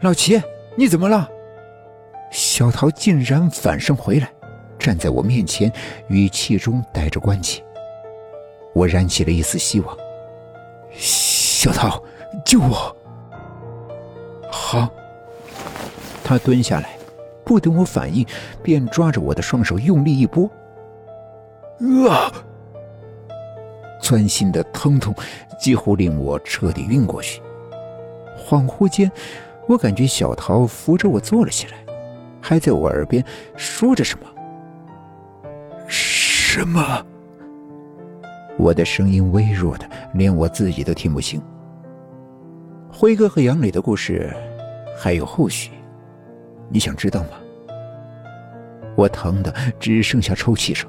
老齐，你怎么了？小桃竟然反身回来，站在我面前，语气中带着关切。我燃起了一丝希望。小桃，救我！好。他蹲下来，不等我反应，便抓着我的双手用力一拨。啊！钻心的疼痛几乎令我彻底晕过去。恍惚间，我感觉小桃扶着我坐了起来，还在我耳边说着什么。什么？我的声音微弱的，连我自己都听不清。辉哥和杨磊的故事还有后续，你想知道吗？我疼的只剩下抽泣声。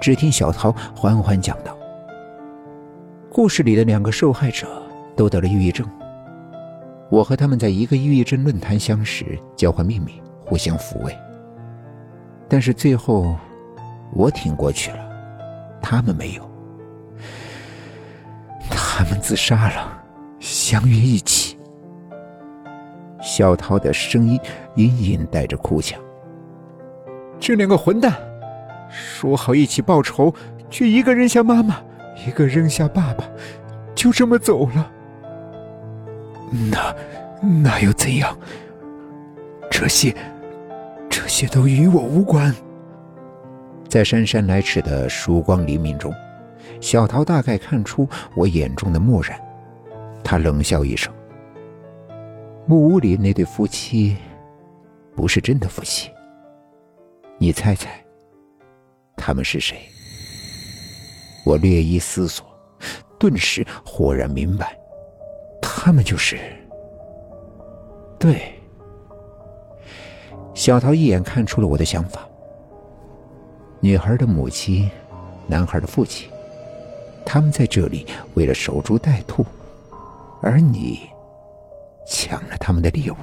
只听小桃缓缓讲道：“故事里的两个受害者都得了抑郁症。我和他们在一个抑郁症论坛相识，交换秘密，互相抚慰。但是最后，我挺过去了，他们没有。他们自杀了，相约一起。”小桃的声音隐隐带着哭腔：“这两个混蛋！”说好一起报仇，却一个扔下妈妈，一个扔下爸爸，就这么走了。那那又怎样？这些这些都与我无关。在姗姗来迟的曙光黎明中，小桃大概看出我眼中的漠然，她冷笑一声：“木屋里那对夫妻，不是真的夫妻。你猜猜？”他们是谁？我略一思索，顿时豁然明白，他们就是。对，小桃一眼看出了我的想法。女孩的母亲，男孩的父亲，他们在这里为了守株待兔，而你抢了他们的猎物，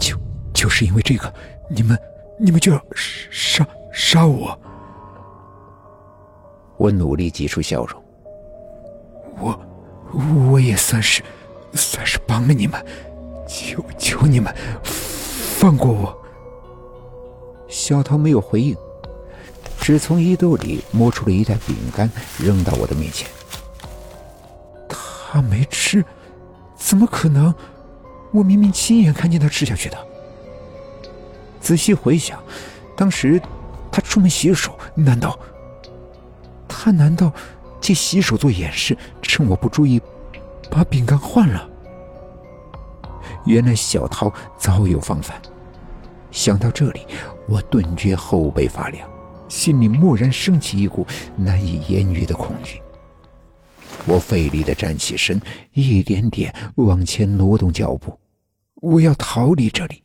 就就是因为这个，你们你们就要杀。杀我！我努力挤出笑容。我，我也算是，算是帮了你们，求求你们放过我。小桃没有回应，只从衣兜里摸出了一袋饼干，扔到我的面前。他没吃，怎么可能？我明明亲眼看见他吃下去的。仔细回想，当时。他出门洗手，难道他难道借洗手做掩饰，趁我不注意把饼干换了？原来小桃早有防范。想到这里，我顿觉后背发凉，心里蓦然升起一股难以言喻的恐惧。我费力的站起身，一点点往前挪动脚步，我要逃离这里。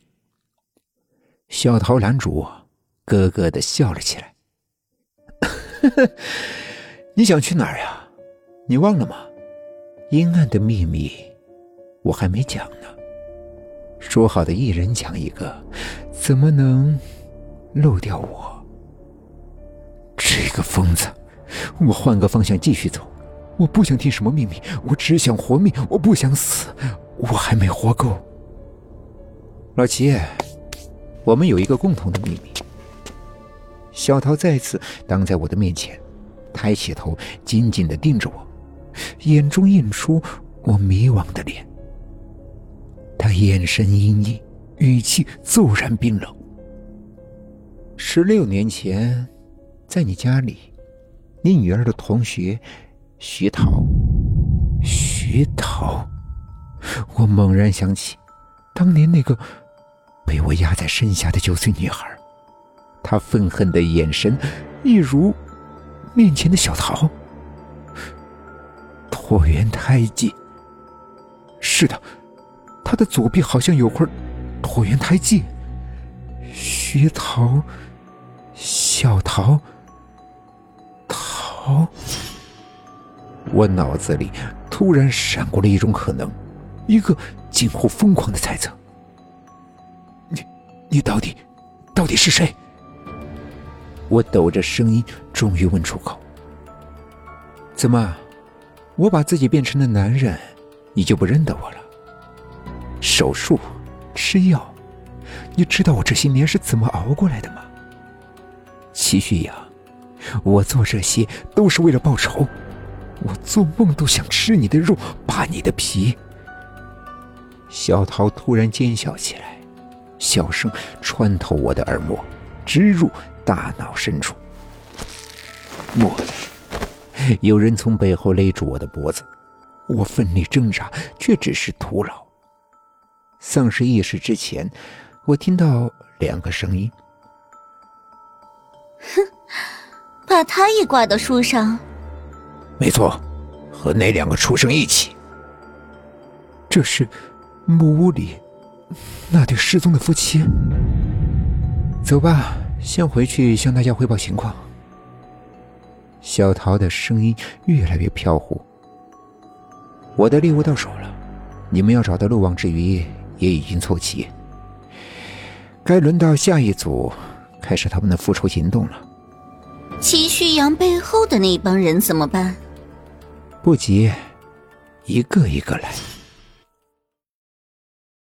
小桃拦住我。咯咯的笑了起来。你想去哪儿呀？你忘了吗？阴暗的秘密，我还没讲呢。说好的一人讲一个，怎么能漏掉我？这个疯子！我换个方向继续走。我不想听什么秘密，我只想活命。我不想死，我还没活够。老齐，我们有一个共同的秘密。小桃再次挡在我的面前，抬起头，紧紧的盯着我，眼中映出我迷惘的脸。他眼神阴翳，语气骤然冰冷。十六年前，在你家里，你女儿的同学徐桃，徐桃，我猛然想起，当年那个被我压在身下的九岁女孩。她愤恨的眼神，一如面前的小桃。椭圆胎记。是的，他的左臂好像有块椭圆胎记。徐桃，小桃，桃。我脑子里突然闪过了一种可能，一个近乎疯狂的猜测。你，你到底，到底是谁？我抖着声音，终于问出口：“怎么，我把自己变成了男人，你就不认得我了？”手术、吃药，你知道我这些年是怎么熬过来的吗？齐旭阳，我做这些都是为了报仇，我做梦都想吃你的肉，扒你的皮。小桃突然尖笑起来，笑声穿透我的耳膜，直入大脑深处。有人从背后勒住我的脖子，我奋力挣扎，却只是徒劳。丧失意识之前，我听到两个声音：“哼，把他也挂到树上。”“没错，和那两个畜生一起。”这是。木屋里，那对失踪的夫妻。走吧，先回去向大家汇报情况。小桃的声音越来越飘忽。我的猎物到手了，你们要找的漏网之鱼也已经凑齐，该轮到下一组开始他们的复仇行动了。齐旭阳背后的那帮人怎么办？不急，一个一个来。